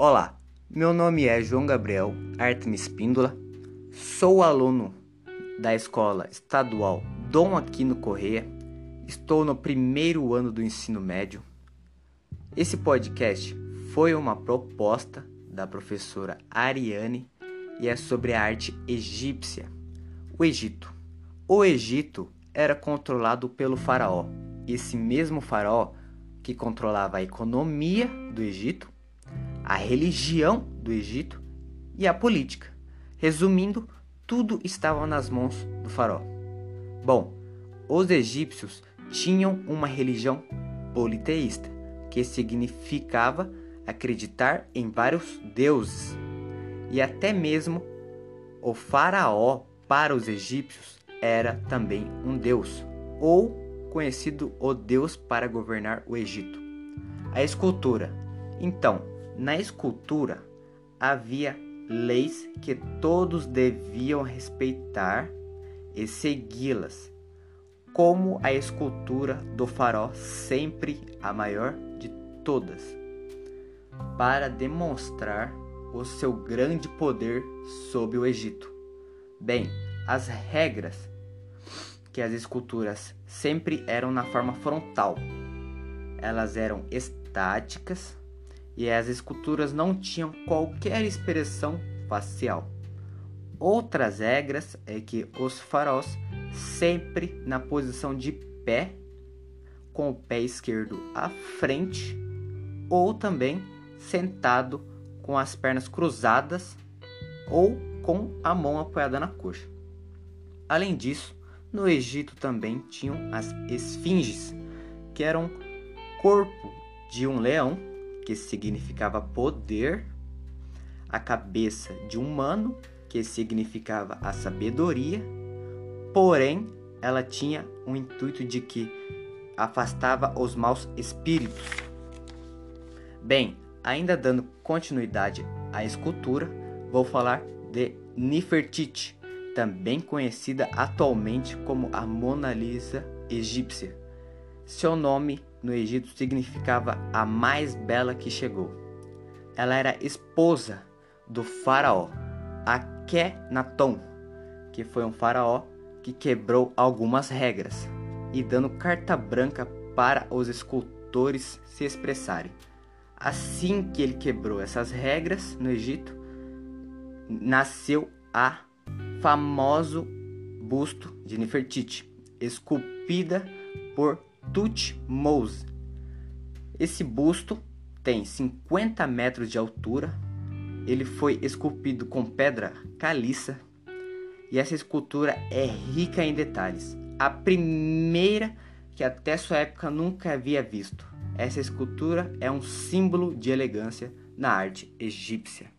Olá, meu nome é João Gabriel Artemis Espíndola, sou aluno da Escola Estadual Dom Aquino Correia, estou no primeiro ano do ensino médio. Esse podcast foi uma proposta da professora Ariane e é sobre a arte egípcia, o Egito. O Egito era controlado pelo faraó. Esse mesmo faraó que controlava a economia do Egito a religião do Egito e a política. Resumindo, tudo estava nas mãos do faraó. Bom, os egípcios tinham uma religião politeísta, que significava acreditar em vários deuses. E até mesmo o faraó para os egípcios era também um deus, ou conhecido o deus para governar o Egito. A escultura. Então, na escultura havia leis que todos deviam respeitar e segui-las, como a escultura do farol, sempre a maior de todas, para demonstrar o seu grande poder sobre o Egito. Bem, as regras que as esculturas sempre eram na forma frontal. Elas eram estáticas e as esculturas não tinham qualquer expressão facial. Outras regras é que os faraós sempre na posição de pé, com o pé esquerdo à frente, ou também sentado com as pernas cruzadas ou com a mão apoiada na coxa. Além disso, no Egito também tinham as esfinges, que eram corpo de um leão que significava poder, a cabeça de um humano, que significava a sabedoria, porém ela tinha o intuito de que afastava os maus espíritos. Bem, ainda dando continuidade à escultura, vou falar de Nefertiti, também conhecida atualmente como a Mona Lisa egípcia. Seu nome no Egito significava a mais bela que chegou. Ela era esposa do faraó Akhenaton, que foi um faraó que quebrou algumas regras e dando carta branca para os escultores se expressarem. Assim que ele quebrou essas regras no Egito, nasceu a famoso busto de Nefertiti, esculpida por Tutmose. Esse busto tem 50 metros de altura, ele foi esculpido com pedra caliça e essa escultura é rica em detalhes. A primeira que até sua época nunca havia visto. Essa escultura é um símbolo de elegância na arte egípcia.